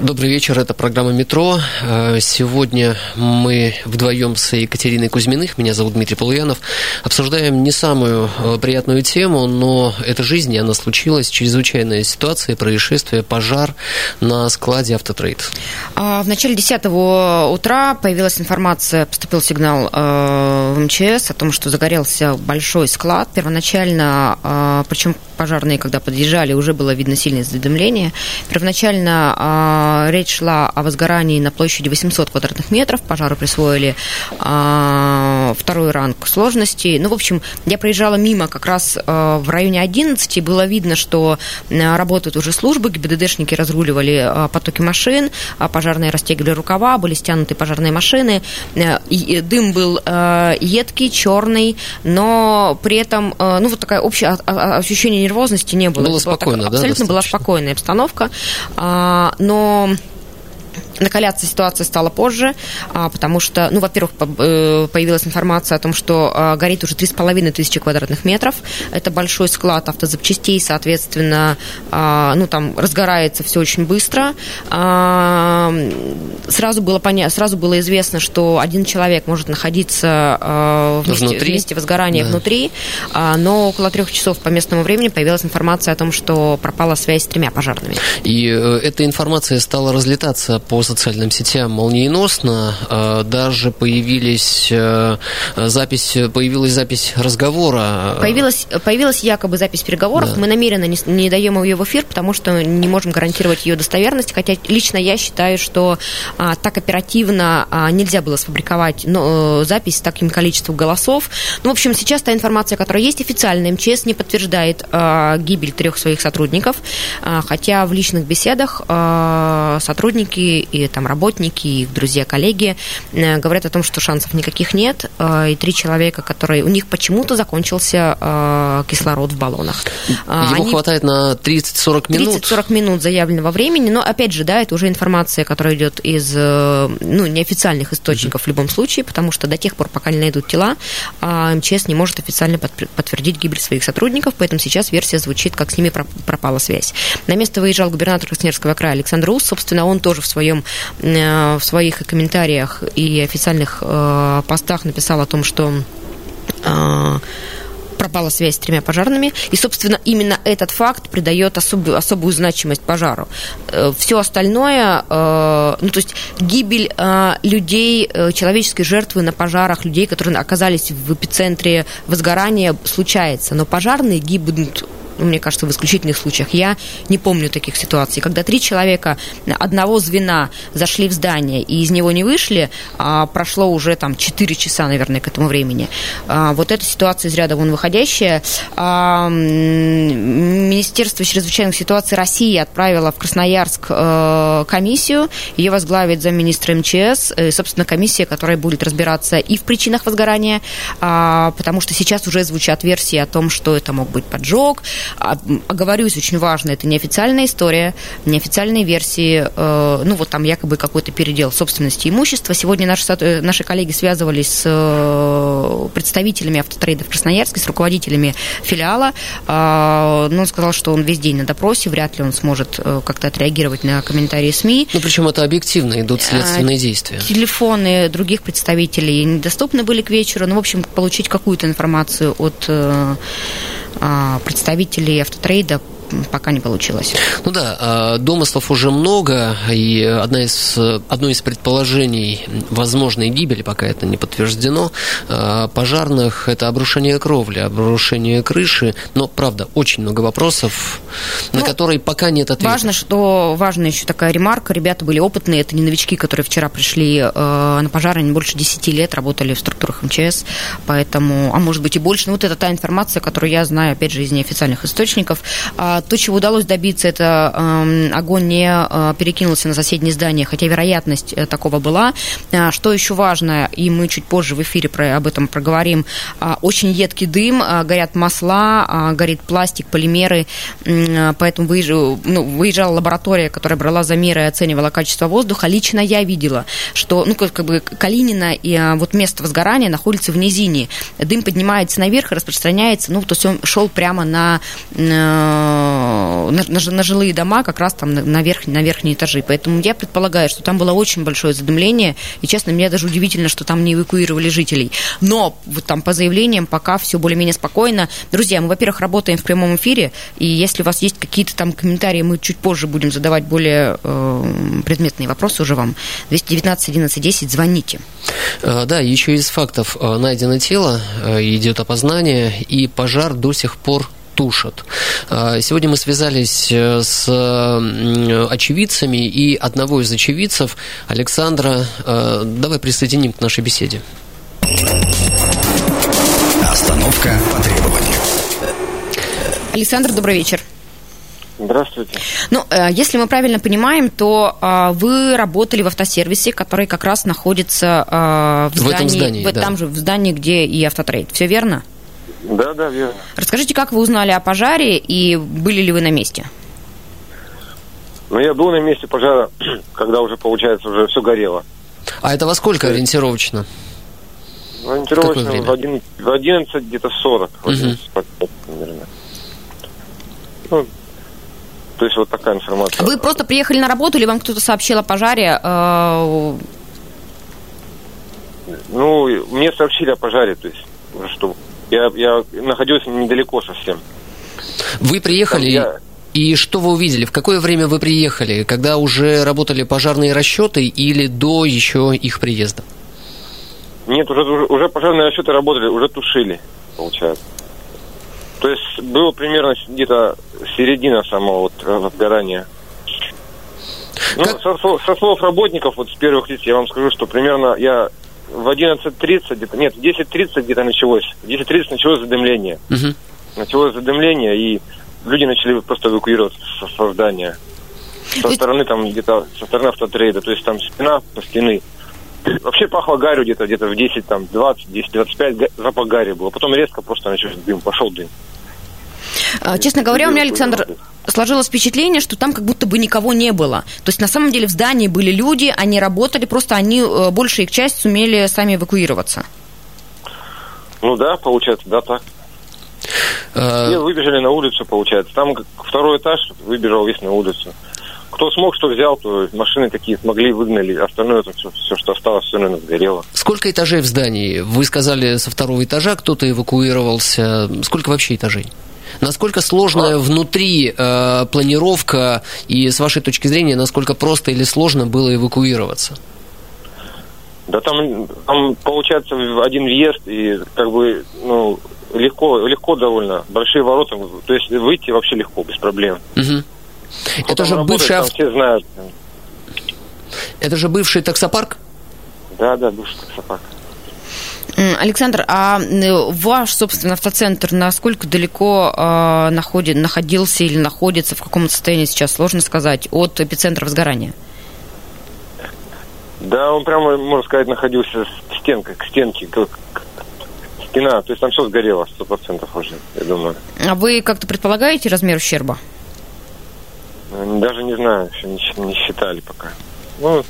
Добрый вечер, это программа «Метро». Э, сегодня мы вдвоем с Екатериной Кузьминых, меня зовут Дмитрий Полуянов, обсуждаем не самую э, приятную тему, но это жизнь, и она случилась, чрезвычайная ситуация, происшествие, пожар на складе «Автотрейд». А, в начале 10 утра появилась информация, поступил сигнал э, в МЧС о том, что загорелся большой склад. Первоначально, причем пожарные, когда подъезжали, уже было видно сильное задымление. Первоначально речь шла о возгорании на площади 800 квадратных метров. Пожару присвоили а, второй ранг сложности. Ну, в общем, я проезжала мимо как раз а, в районе 11. Было видно, что работают уже службы. ГИБДДшники разруливали потоки машин. Пожарные растягивали рукава. Были стянуты пожарные машины. И дым был едкий, черный. Но при этом, ну, вот такая общая ощущение нервозности не было. Было спокойно, так, да? Абсолютно была спокойная обстановка. Но como Накаляться ситуация стала позже, а, потому что, ну, во-первых, э, появилась информация о том, что а, горит уже 3,5 тысячи квадратных метров. Это большой склад автозапчастей, соответственно, а, ну, там разгорается все очень быстро. Сразу было, поня... сразу было известно, что один человек может находиться внутри? вместе возгорания да. внутри, но около трех часов по местному времени появилась информация о том, что пропала связь с тремя пожарными. И э, эта информация стала разлетаться по социальным сетям молниеносно. Э, даже появились э, запись, появилась запись разговора. Появилась, появилась якобы запись переговоров. Да. Мы намеренно не, не даем ее в эфир, потому что не можем гарантировать ее достоверность. Хотя лично я считаю, что а, так оперативно а, нельзя было сфабриковать но, запись с таким количеством голосов. Ну, в общем, сейчас та информация, которая есть официальная, МЧС не подтверждает а, гибель трех своих сотрудников, а, хотя в личных беседах а, сотрудники и там работники, и их друзья, коллеги э, говорят о том, что шансов никаких нет, э, и три человека, которые... У них почему-то закончился э, кислород в баллонах. Его Они... хватает на 30-40 минут? 30-40 минут заявленного времени, но, опять же, да, это уже информация, которая идет из, ну, неофициальных источников mm-hmm. в любом случае, потому что до тех пор, пока не найдут тела, МЧС не может официально подтвердить гибель своих сотрудников, поэтому сейчас версия звучит, как с ними пропала связь. На место выезжал губернатор Красноярского края Александр Ус, собственно, он тоже в своем в своих комментариях и официальных э, постах написал о том, что э, пропала связь с тремя пожарными, и, собственно, именно этот факт придает особую, особую значимость пожару. Все остальное, ну, то есть гибель людей, человеческой жертвы на пожарах, людей, которые оказались в эпицентре возгорания, случается, но пожарные гибнут ну, мне кажется, в исключительных случаях. Я не помню таких ситуаций, когда три человека одного звена зашли в здание и из него не вышли, а прошло уже там 4 часа, наверное, к этому времени. А, вот эта ситуация из ряда вон выходящая. А, Министерство чрезвычайных ситуаций России отправило в Красноярск э, комиссию. Ее возглавит замминистра МЧС. И, собственно, комиссия, которая будет разбираться и в причинах возгорания, а, потому что сейчас уже звучат версии о том, что это мог быть поджог, оговорюсь, очень важно, это неофициальная история, неофициальные версии, э, ну вот там якобы какой-то передел собственности имущества. Сегодня наши, э, наши коллеги связывались с э, представителями автотрейда в Красноярске, с руководителями филиала. А, но он сказал, что он весь день на допросе, вряд ли он сможет как-то отреагировать на комментарии СМИ. Ну, причем это объективно, идут следственные действия. Телефоны других представителей недоступны были к вечеру. Ну, в общем, получить какую-то информацию от а, представителей автотрейда пока не получилось. Ну да, а, домыслов уже много, и одна из, одно из предположений возможной гибели, пока это не подтверждено, а, пожарных – это обрушение кровли, обрушение крыши, но, правда, очень много вопросов, на ну, которые пока нет ответа. Важно, что, важна еще такая ремарка, ребята были опытные, это не новички, которые вчера пришли э, на пожар, они больше 10 лет работали в структурах МЧС, поэтому, а может быть и больше, ну вот это та информация, которую я знаю, опять же, из неофициальных источников, А, то, чего удалось добиться, это эм, огонь не э, перекинулся на соседние здания, хотя вероятность э, такого была. А, что еще важно, и мы чуть позже в эфире про, об этом проговорим, а, очень едкий дым, горят масла, горит пластик, полимеры, поэтому выезжала, ну, выезжала лаборатория, которая брала замеры и оценивала качество воздуха. Лично я видела, что, ну, как, бы Калинина и вот место возгорания находится в низине. Дым поднимается наверх и распространяется, ну, то есть он шел прямо на, на, на, на жилые дома, как раз там на, верх, на верхние этажи. Поэтому я предполагаю, что там было очень большое задымление, и, честно, мне даже удивительно, что там не эвакуировали жителей. Но вот там по заявлениям пока все более-менее спокойно. Друзья, мы, во-первых, работаем в прямом эфире, и если у вас есть какие-то там комментарии, мы чуть позже будем задавать более э, предметные вопросы уже вам. 219 11 10, звоните. Э, да, еще из фактов э, найдено тело, э, идет опознание, и пожар до сих пор тушат. Сегодня мы связались с очевидцами, и одного из очевидцев, Александра, давай присоединим к нашей беседе. Остановка по требованию. Александр, добрый вечер. Здравствуйте. Ну, э, если мы правильно понимаем, то э, вы работали в автосервисе, который как раз находится э, в, в здании, этом здании, в, да. там же в здании, где и автотрейд. Все верно? Да, да, верно. Расскажите, как вы узнали о пожаре и были ли вы на месте? Ну, я был на месте пожара, когда уже, получается, уже все горело. А это во сколько ориентировочно? Ну, ориентировочно в, 11, в 11 где-то 40. Угу. 11, примерно. Ну, то есть вот такая информация. Вы просто приехали на работу или вам кто-то сообщил о пожаре? Э, ну, мне сообщили о пожаре, то есть, что я, я находился недалеко совсем. Вы приехали, я... и что вы увидели? В какое время вы приехали? Когда уже работали пожарные расчеты или до еще их приезда? Нет, уже, уже пожарные расчеты работали, уже тушили, получается. То есть было примерно где-то середина самого вот возгорания. Ну, со, со слов работников, вот с первых лиц, я вам скажу, что примерно я в 11.30 где-то, нет, в 10.30 где-то началось. В 10.30 началось задымление. Угу. Началось задымление, и люди начали просто эвакуироваться со, со здания. Со стороны там где-то, со стороны автотрейда, то есть там спина по стены. Вообще пахло гарью где-то где-то в 10, там, 20, 10, 25 запах гари было. Потом резко просто начался дым, пошел дым. А, честно говоря, у меня, Александр, сложилось впечатление, что там как будто бы никого не было. То есть на самом деле в здании были люди, они работали, просто они, э, большая их часть, сумели сами эвакуироваться. Ну да, получается, да, так. А, Все выбежали на улицу, получается. Там второй этаж выбежал весь на улицу. Кто смог, что взял, то машины такие смогли, выгнали. Остальное, это все, все что осталось, все, наверное, сгорело. Сколько этажей в здании? Вы сказали, со второго этажа кто-то эвакуировался. Сколько вообще этажей? Насколько сложная а. внутри э, планировка и с вашей точки зрения, насколько просто или сложно было эвакуироваться? Да там, там получается один въезд и как бы ну легко легко довольно большие ворота, то есть выйти вообще легко без проблем. Угу. Это же бывший авто... все знают. Это же бывший таксопарк? Да, да, бывший таксопарк. Александр, а ваш, собственно, автоцентр насколько далеко э, находит, находился или находится, в каком состоянии сейчас, сложно сказать, от эпицентра возгорания? Да, он прямо, можно сказать, находился к стенке, к стенке, как стена, то есть там все сгорело, сто процентов уже, я думаю. А вы как-то предполагаете размер ущерба? Даже не знаю, еще не, не считали пока. Ну,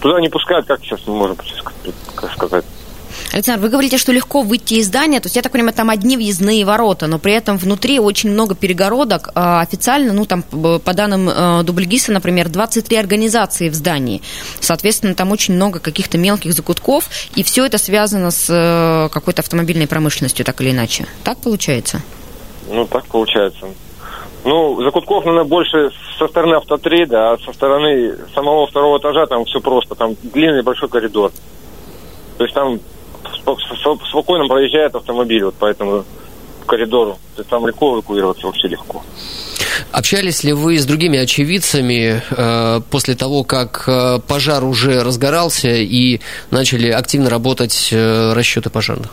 туда не пускают, как сейчас мы можем сказать. Александр, вы говорите, что легко выйти из здания, то есть, я так понимаю, там одни въездные ворота, но при этом внутри очень много перегородок. А официально, ну, там, по данным э, Дубльгиса, например, 23 организации в здании. Соответственно, там очень много каких-то мелких закутков, и все это связано с э, какой-то автомобильной промышленностью, так или иначе. Так получается? Ну, так получается. Ну, закутков, наверное, больше со стороны автотрейда, а со стороны самого второго этажа там все просто. Там длинный большой коридор. То есть там спокойно проезжает автомобиль, вот поэтому по коридору. То есть там легко эвакуироваться вообще легко. Общались ли вы с другими очевидцами э, после того, как э, пожар уже разгорался и начали активно работать э, расчеты пожарных?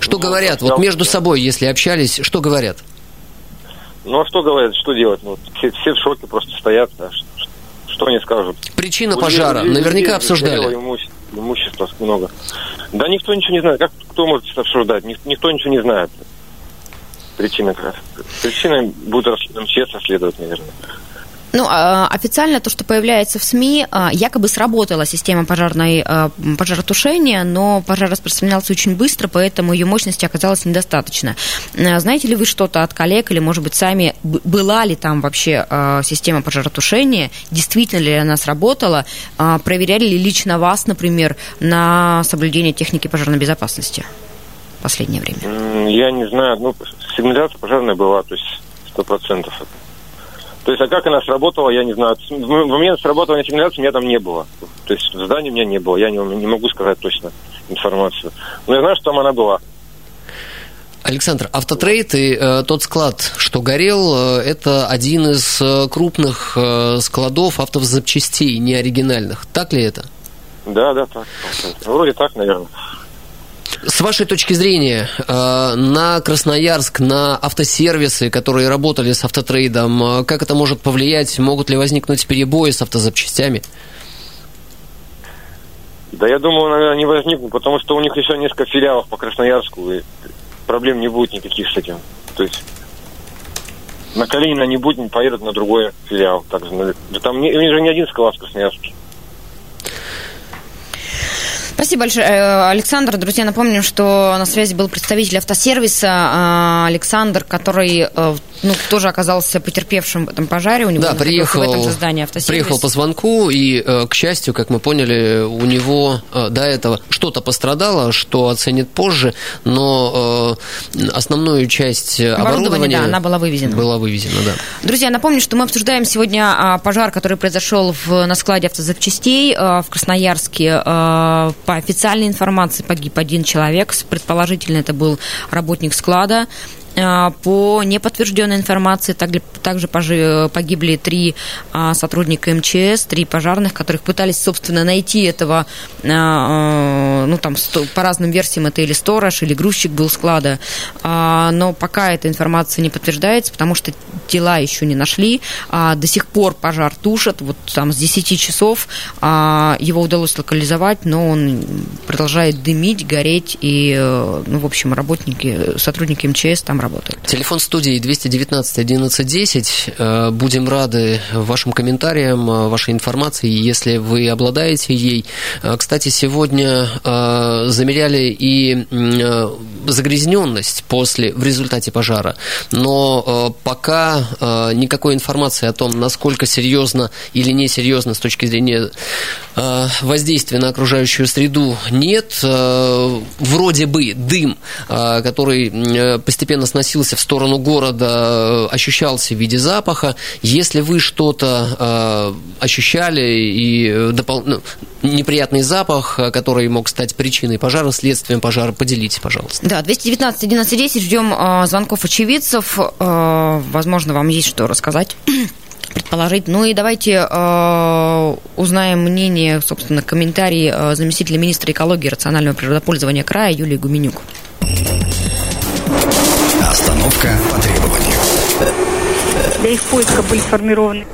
Что ну, говорят? Вот между собой, если общались, что говорят? Ну а что говорят, что делать? Ну, все, все в шоке просто стоят. Да, что, что они скажут? Причина пожара наверняка обсуждали. Имущество, имущества много. Да никто ничего не знает. Как кто может обсуждать? Никто ничего не знает. Причина как раз. Причина будет МЧС расследовать, наверное. Ну, а, официально то, что появляется в СМИ, а, якобы сработала система пожарной, а, пожаротушения, но пожар распространялся очень быстро, поэтому ее мощности оказалось недостаточно. Знаете ли вы что-то от коллег или, может быть, сами, была ли там вообще система пожаротушения, действительно ли она сработала, проверяли ли лично вас, например, на соблюдение техники пожарной безопасности в последнее время? Я не знаю, ну, сигнализация пожарная была, то есть сто процентов то есть, а как она сработала, я не знаю. В момент сработывания сигнализации меня там не было. То есть, в здании меня не было. Я не, не могу сказать точно информацию. Но я знаю, что там она была. Александр, автотрейд и э, тот склад, что горел, э, это один из э, крупных э, складов автозапчастей, неоригинальных. Так ли это? Да, да, так. Вроде так, наверное. С вашей точки зрения, э, на Красноярск, на автосервисы, которые работали с автотрейдом, э, как это может повлиять? Могут ли возникнуть перебои с автозапчастями? Да я думаю, наверное, не возникнут, потому что у них еще несколько филиалов по Красноярску, и проблем не будет никаких с этим. То есть на Калинина не будет, поедут на другой филиал. Также, да там у них же не один склад в Красноярске. Спасибо большое, э, Александр. Друзья, напомним, что на связи был представитель автосервиса э, Александр, который э, ну, тоже оказался потерпевшим в этом пожаре. У него да, приехал, в этом же здании. Приехал по звонку, и, к счастью, как мы поняли, у него до этого что-то пострадало, что оценит позже, но основную часть оборудования, оборудования да, она была вывезена. Была вывезена, да. Друзья, напомню, что мы обсуждаем сегодня а, пожар, который произошел в, на складе автозапчастей в Красноярске по официальной информации погиб один человек. Предположительно, это был работник склада. А, по неподтвержденной информации также погибли три а, сотрудника МЧС, три пожарных, которых пытались, собственно, найти этого, а, ну, там, по разным версиям, это или сторож, или грузчик был склада. Но пока эта информация не подтверждается, потому что тела еще не нашли. До сих пор пожар тушат, вот там с 10 часов его удалось локализовать, но он продолжает дымить, гореть, и, э, ну, в общем, работники, сотрудники МЧС там работают. Телефон студии 219 1110. Э, будем рады вашим комментариям, э, вашей информации, если вы обладаете ей. Э, кстати, сегодня замеряли и загрязненность после, в результате пожара, но пока никакой информации о том, насколько серьезно или несерьезно с точки зрения воздействия на окружающую среду нет. Вроде бы дым, который постепенно сносился в сторону города, э, ощущался в виде запаха. Если вы что-то э, ощущали и э, допол... ну, неприятный запах, который мог стать причиной пожара, следствием пожара, поделитесь, пожалуйста. Да, 219 1110, ждем э, звонков очевидцев. Э, возможно, вам есть что рассказать предположить. Ну и давайте э, узнаем мнение, собственно, комментарии э, заместителя министра экологии и рационального природопользования края Юлии Гуменюк. Остановка по требованию. Для их поиска были сформированы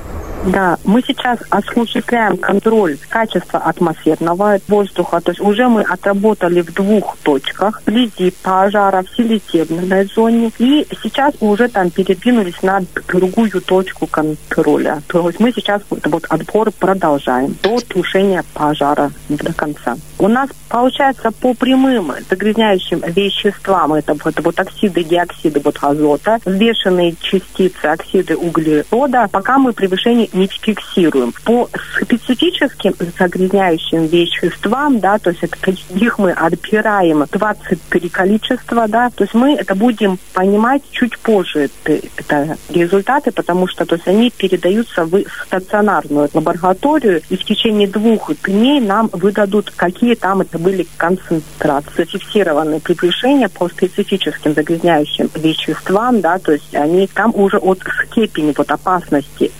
да, мы сейчас осуществляем контроль качества атмосферного воздуха. То есть уже мы отработали в двух точках. Вблизи пожара в селитебной зоне. И сейчас мы уже там передвинулись на другую точку контроля. То есть мы сейчас вот, вот отбор продолжаем до тушения пожара до конца. У нас получается по прямым загрязняющим веществам, это вот, вот оксиды, диоксиды вот азота, взвешенные частицы, оксиды углерода, пока мы превышение не фиксируем. По специфическим загрязняющим веществам, да, то есть это их мы отбираем 23 количества, да, то есть мы это будем понимать чуть позже, это, это результаты, потому что то есть они передаются в стационарную лабораторию, и в течение двух дней нам выдадут, какие там это были концентрации, фиксированные превышения по специфическим загрязняющим веществам, да, то есть они там уже от степени вот опасности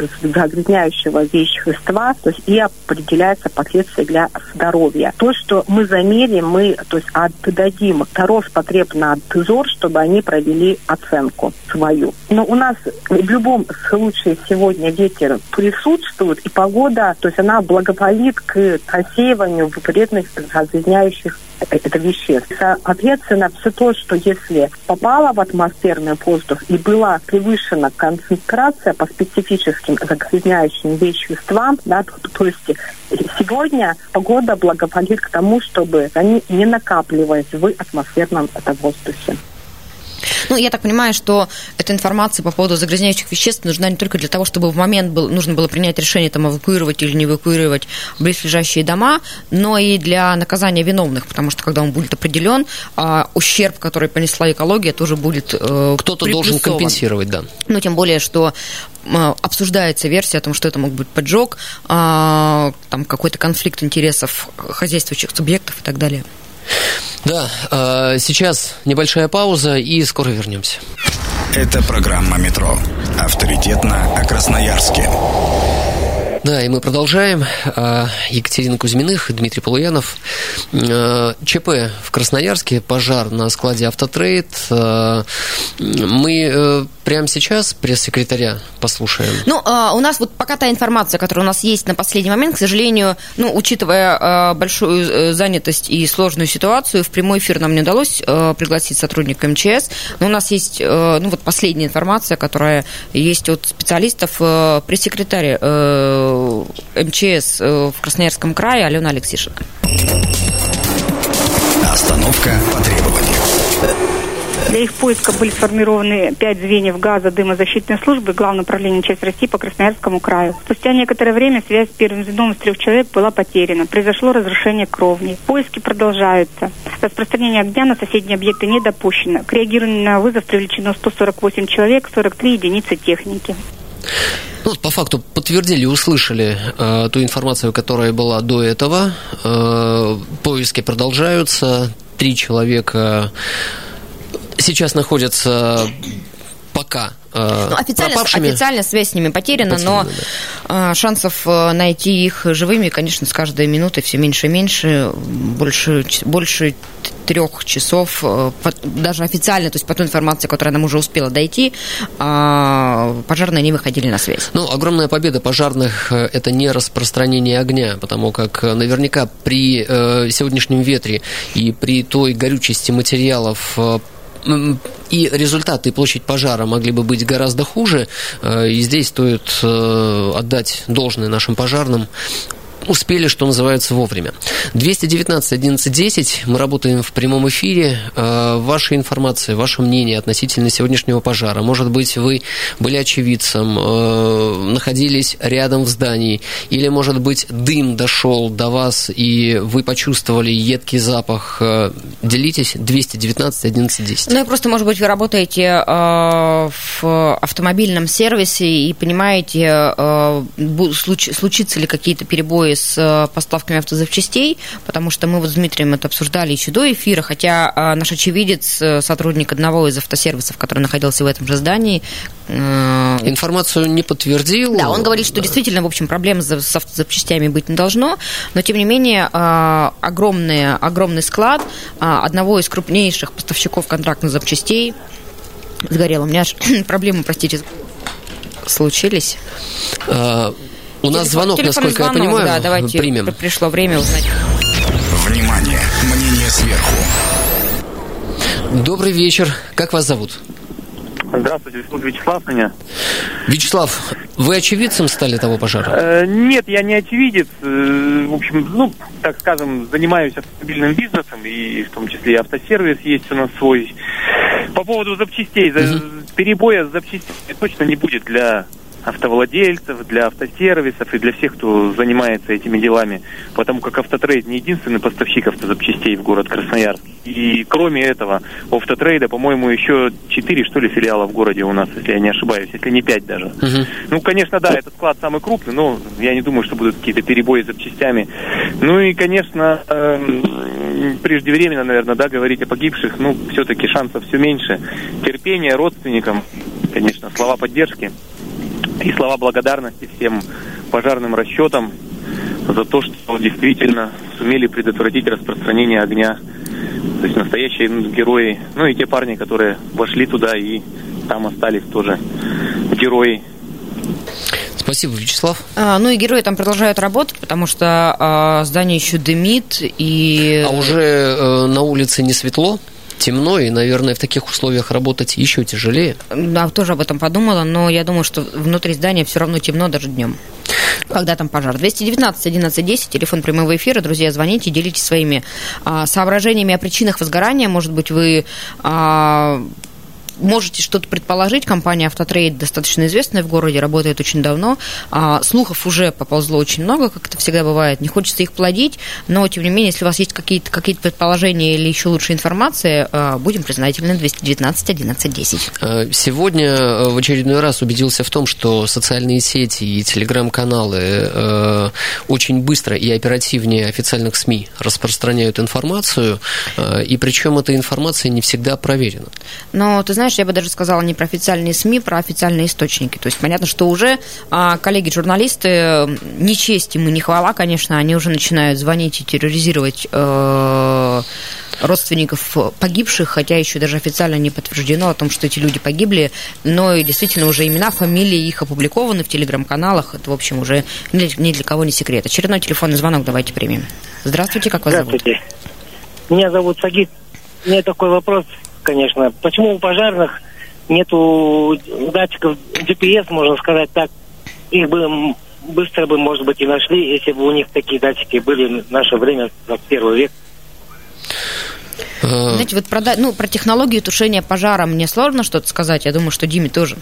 загрязняющего вещества, то есть и определяется последствия для здоровья. То, что мы замерим, мы то есть отдадим Роспотребнадзор, чтобы они провели оценку свою. Но у нас в любом случае сегодня ветер присутствует, и погода, то есть она благоволит к рассеиванию вредных загрязняющих это веществ. Соответственно, все то, что если попало в атмосферный воздух и была превышена концентрация по специфическим загрязняющим веществам, да, то, то есть сегодня погода благоволит к тому, чтобы они не накапливались в атмосферном воздухе. Ну, я так понимаю, что эта информация по поводу загрязняющих веществ нужна не только для того, чтобы в момент был, нужно было принять решение, там, эвакуировать или не эвакуировать близлежащие дома, но и для наказания виновных, потому что когда он будет определен, а, ущерб, который понесла экология, тоже будет э, Кто-то должен компенсировать, да. Ну, тем более, что обсуждается версия о том, что это мог быть поджог, а, там какой-то конфликт интересов хозяйствующих субъектов и так далее. Да, а, сейчас небольшая пауза и скоро вернемся. Это программа «Метро». Авторитетно о Красноярске. Да, и мы продолжаем. А, Екатерина Кузьминых, Дмитрий Полуянов. А, ЧП в Красноярске, пожар на складе «Автотрейд». Мы э, прямо сейчас пресс-секретаря послушаем? Ну, а, у нас вот пока та информация, которая у нас есть на последний момент, к сожалению, ну, учитывая а, большую э, занятость и сложную ситуацию, в прямой эфир нам не удалось а, пригласить сотрудника МЧС, но у нас есть, ну, вот последняя информация, которая есть от специалистов, пресс-секретаря МЧС в Красноярском крае Алена Алексишина. Остановка по требованию. Для их поиска были сформированы пять звеньев газа дымозащитной службы Главного управления часть России по Красноярскому краю. Спустя некоторое время связь с первым звеном из трех человек была потеряна. Произошло разрушение кровни. Поиски продолжаются. Распространение огня на соседние объекты не допущено. К реагированию на вызов привлечено 148 человек, 43 единицы техники. Ну, по факту подтвердили, услышали э, ту информацию, которая была до этого. Э, поиски продолжаются. Три человека сейчас находятся пока э, ну, официально, официально связь с ними потеряна, потеряна но да. шансов э, найти их живыми, конечно, с каждой минутой все меньше и меньше. Больше, больше трех часов, э, даже официально, то есть по той информации, которая нам уже успела дойти, а, пожарные не выходили на связь. Ну, огромная победа пожарных – это не распространение огня, потому как наверняка при сегодняшнем ветре и при той горючести материалов и результаты и площадь пожара могли бы быть гораздо хуже. Э, и здесь стоит э, отдать должное нашим пожарным успели, что называется, вовремя. 219 11 10. Мы работаем в прямом эфире. Э, ваша информация, ваше мнение относительно сегодняшнего пожара. Может быть, вы были очевидцем, э, находились рядом в здании, или, может быть, дым дошел до вас, и вы почувствовали едкий запах. Э, делитесь. 219 11 10. Ну и просто, может быть, вы работаете в автомобильном сервисе и понимаете, случится ли какие-то перебои с э, поставками автозапчастей, потому что мы вот с Дмитрием это обсуждали еще до эфира, хотя э, наш очевидец, э, сотрудник одного из автосервисов, который находился в этом же здании... Информацию не подтвердил. Да, он говорит, что действительно, в общем, проблем с автозапчастями быть не должно, но, тем не менее, огромный, огромный склад одного из крупнейших поставщиков контрактных запчастей сгорел. У меня аж проблемы, простите, случились. У нас звонок, насколько звонок, я понимаю, да, давайте примем. Пришло время узнать. Внимание, мнение сверху. Добрый вечер. Как вас зовут? Здравствуйте, Вячеслав меня. Вячеслав, вы очевидцем стали того пожара? Э, нет, я не очевидец. Э, в общем, ну, так скажем, занимаюсь автомобильным бизнесом, и в том числе и автосервис есть у нас свой. По поводу запчастей, угу. перебоя с запчастями точно не будет для автовладельцев, для автосервисов и для всех, кто занимается этими делами, потому как Автотрейд не единственный поставщик автозапчастей в город Красноярск. И кроме этого, у Автотрейда, по-моему, еще четыре, что ли, филиала в городе у нас, если я не ошибаюсь, если не пять даже. Uh-huh. Ну, конечно, да, этот склад самый крупный, но я не думаю, что будут какие-то перебои с запчастями. Ну и, конечно, э, преждевременно, наверное, да, говорить о погибших, ну, все-таки шансов все меньше. Терпение родственникам, конечно, слова поддержки. И слова благодарности всем пожарным расчетам за то, что действительно сумели предотвратить распространение огня. То есть настоящие герои, ну и те парни, которые вошли туда и там остались тоже герои Спасибо, Вячеслав. А, ну и герои там продолжают работать, потому что а, здание еще дымит и... А уже э, на улице не светло? Темно, и, наверное, в таких условиях работать еще тяжелее. Да, тоже об этом подумала, но я думаю, что внутри здания все равно темно даже днем. Когда там пожар? 219 11 10, телефон прямого эфира. Друзья, звоните, делитесь своими а, соображениями о причинах возгорания. Может быть, вы а, можете что-то предположить. Компания «Автотрейд» достаточно известная в городе, работает очень давно. А, слухов уже поползло очень много, как это всегда бывает. Не хочется их плодить, но, тем не менее, если у вас есть какие-то какие предположения или еще лучше информация, а, будем признательны. 219 11 10. Сегодня э, в очередной раз убедился в том, что социальные сети и телеграм-каналы э, очень быстро и оперативнее официальных СМИ распространяют информацию, э, и причем эта информация не всегда проверена. Но ты знаешь, знаешь, я бы даже сказала не про официальные СМИ, про официальные источники. То есть понятно, что уже а, коллеги-журналисты, не честь ему, не хвала, конечно, они уже начинают звонить и терроризировать э, родственников погибших, хотя еще даже официально не подтверждено о том, что эти люди погибли, но и действительно уже имена, фамилии их опубликованы в телеграм-каналах. Это, в общем, уже ни для, ни для кого не секрет. Очередной телефонный звонок давайте примем. Здравствуйте, как вас Здравствуйте. зовут? Меня зовут Сагит. У меня такой вопрос конечно. Почему у пожарных нету датчиков GPS, можно сказать так? Их бы быстро бы, может быть, и нашли, если бы у них такие датчики были в наше время, в первый век. Знаете, вот про, ну, про технологию тушения пожара мне сложно что-то сказать. Я думаю, что Диме тоже.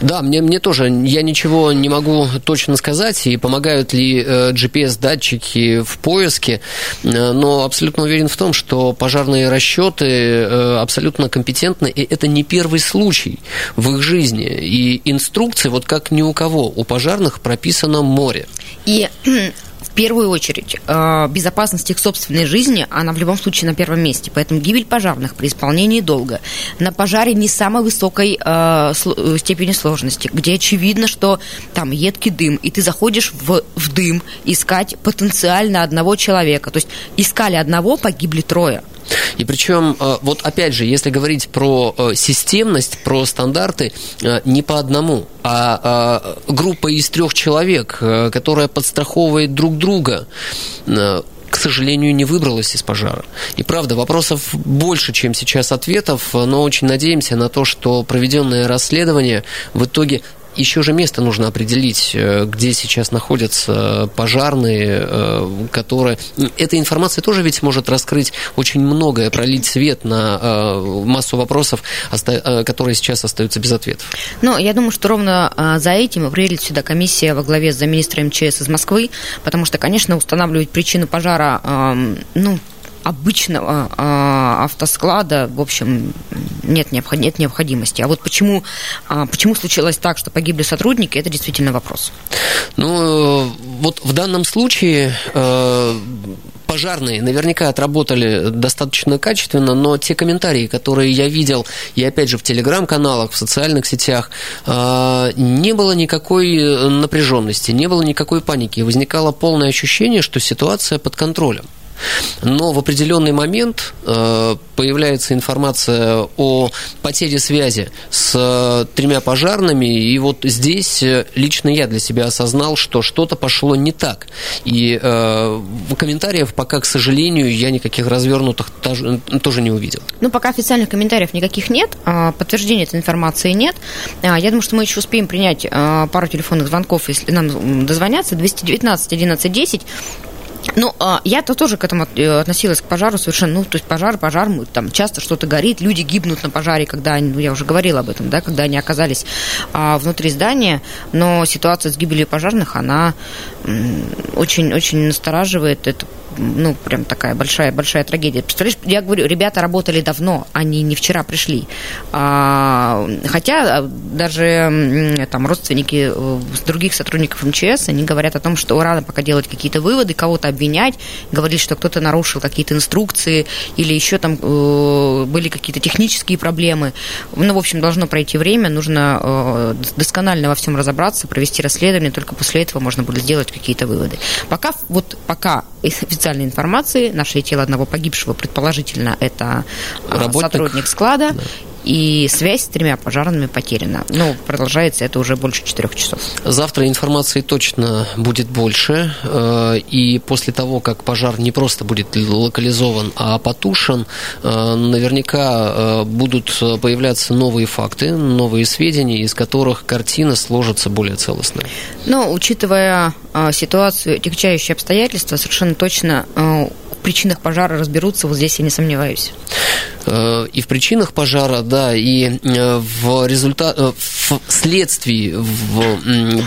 Да, мне, мне тоже, я ничего не могу точно сказать, и помогают ли э, GPS-датчики в поиске, э, но абсолютно уверен в том, что пожарные расчеты э, абсолютно компетентны, и это не первый случай в их жизни. И инструкции, вот как ни у кого, у пожарных прописано море. И первую очередь, э, безопасность их собственной жизни, она в любом случае на первом месте. Поэтому гибель пожарных при исполнении долга на пожаре не самой высокой э, э, степени сложности, где очевидно, что там едкий дым, и ты заходишь в, в дым искать потенциально одного человека. То есть искали одного, погибли трое. И причем, э, вот опять же, если говорить про э, системность, про стандарты, э, не по одному, а группа из трех человек, которая подстраховывает друг друга, к сожалению, не выбралась из пожара. И правда, вопросов больше, чем сейчас ответов, но очень надеемся на то, что проведенное расследование в итоге еще же место нужно определить, э, где сейчас находятся пожарные, э, которые... Эта информация тоже ведь может раскрыть очень многое, пролить свет на э, массу вопросов, которые сейчас остаются без ответов. Ну, я думаю, что ровно за этим приедет сюда комиссия во главе с замминистра МЧС из Москвы, потому что, конечно, устанавливать причину пожара, ну, обычного а, автосклада, в общем, нет, необход, нет необходимости. А вот почему, а, почему случилось так, что погибли сотрудники, это действительно вопрос. Ну, вот в данном случае э, пожарные наверняка отработали достаточно качественно, но те комментарии, которые я видел, и опять же в телеграм-каналах, в социальных сетях, э, не было никакой напряженности, не было никакой паники. Возникало полное ощущение, что ситуация под контролем. Но в определенный момент э, появляется информация о потере связи с э, тремя пожарными, и вот здесь э, лично я для себя осознал, что что-то пошло не так. И в комментариях пока, к сожалению, я никаких развернутых тоже не увидел. Ну, пока официальных комментариев никаких нет, а, подтверждения этой информации нет. А, я думаю, что мы еще успеем принять пару телефонных звонков, если нам дозвонятся. 219 11 10 ну, а, я-то тоже к этому э, относилась к пожару совершенно, ну, то есть пожар, пожар, там часто что-то горит, люди гибнут на пожаре, когда, ну, я уже говорила об этом, да, когда они оказались а, внутри здания, но ситуация с гибелью пожарных, она очень-очень настораживает, это ну, прям такая большая, большая трагедия. Представляешь, я говорю, ребята работали давно, они не вчера пришли. А, хотя а, даже там родственники э, других сотрудников МЧС, они говорят о том, что рано пока делать какие-то выводы, кого-то обвинять, говорить, что кто-то нарушил какие-то инструкции или еще там э, были какие-то технические проблемы. Ну, в общем, должно пройти время, нужно э, досконально во всем разобраться, провести расследование, только после этого можно будет сделать какие-то выводы. Пока, вот, пока из официальной информации, нашли тело одного погибшего, предположительно, это а, Работник. сотрудник склада, да и связь с тремя пожарными потеряна. Ну, продолжается это уже больше четырех часов. Завтра информации точно будет больше, э, и после того, как пожар не просто будет локализован, а потушен, э, наверняка э, будут появляться новые факты, новые сведения, из которых картина сложится более целостной. Но, учитывая ситуацию, тягчающие обстоятельства, совершенно точно причинах пожара разберутся, вот здесь я не сомневаюсь. Э, и в причинах пожара, да, и э, в результат, э, в следствии, в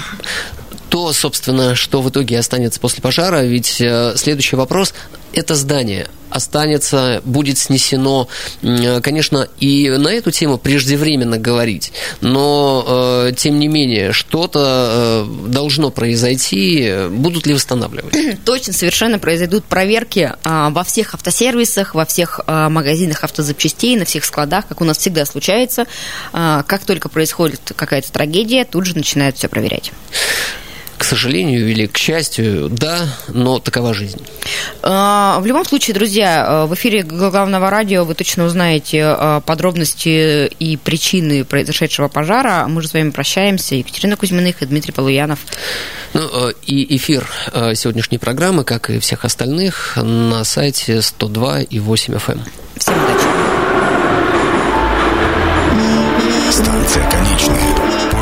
то, собственно, что в итоге останется после пожара, ведь следующий вопрос – это здание останется, будет снесено. Конечно, и на эту тему преждевременно говорить, но, э, тем не менее, что-то э, должно произойти. Будут ли восстанавливать? Точно, совершенно произойдут проверки а, во всех автосервисах, во всех а, магазинах автозапчастей, на всех складах, как у нас всегда случается. А, как только происходит какая-то трагедия, тут же начинают все проверять сожалению или к счастью, да, но такова жизнь. А, в любом случае, друзья, в эфире главного радио вы точно узнаете а, подробности и причины произошедшего пожара. Мы же с вами прощаемся. Екатерина Кузьминых и Дмитрий Полуянов. Ну, а, и эфир сегодняшней программы, как и всех остальных, на сайте 102 и 8 FM. Эм. Всем удачи. Станция конечная.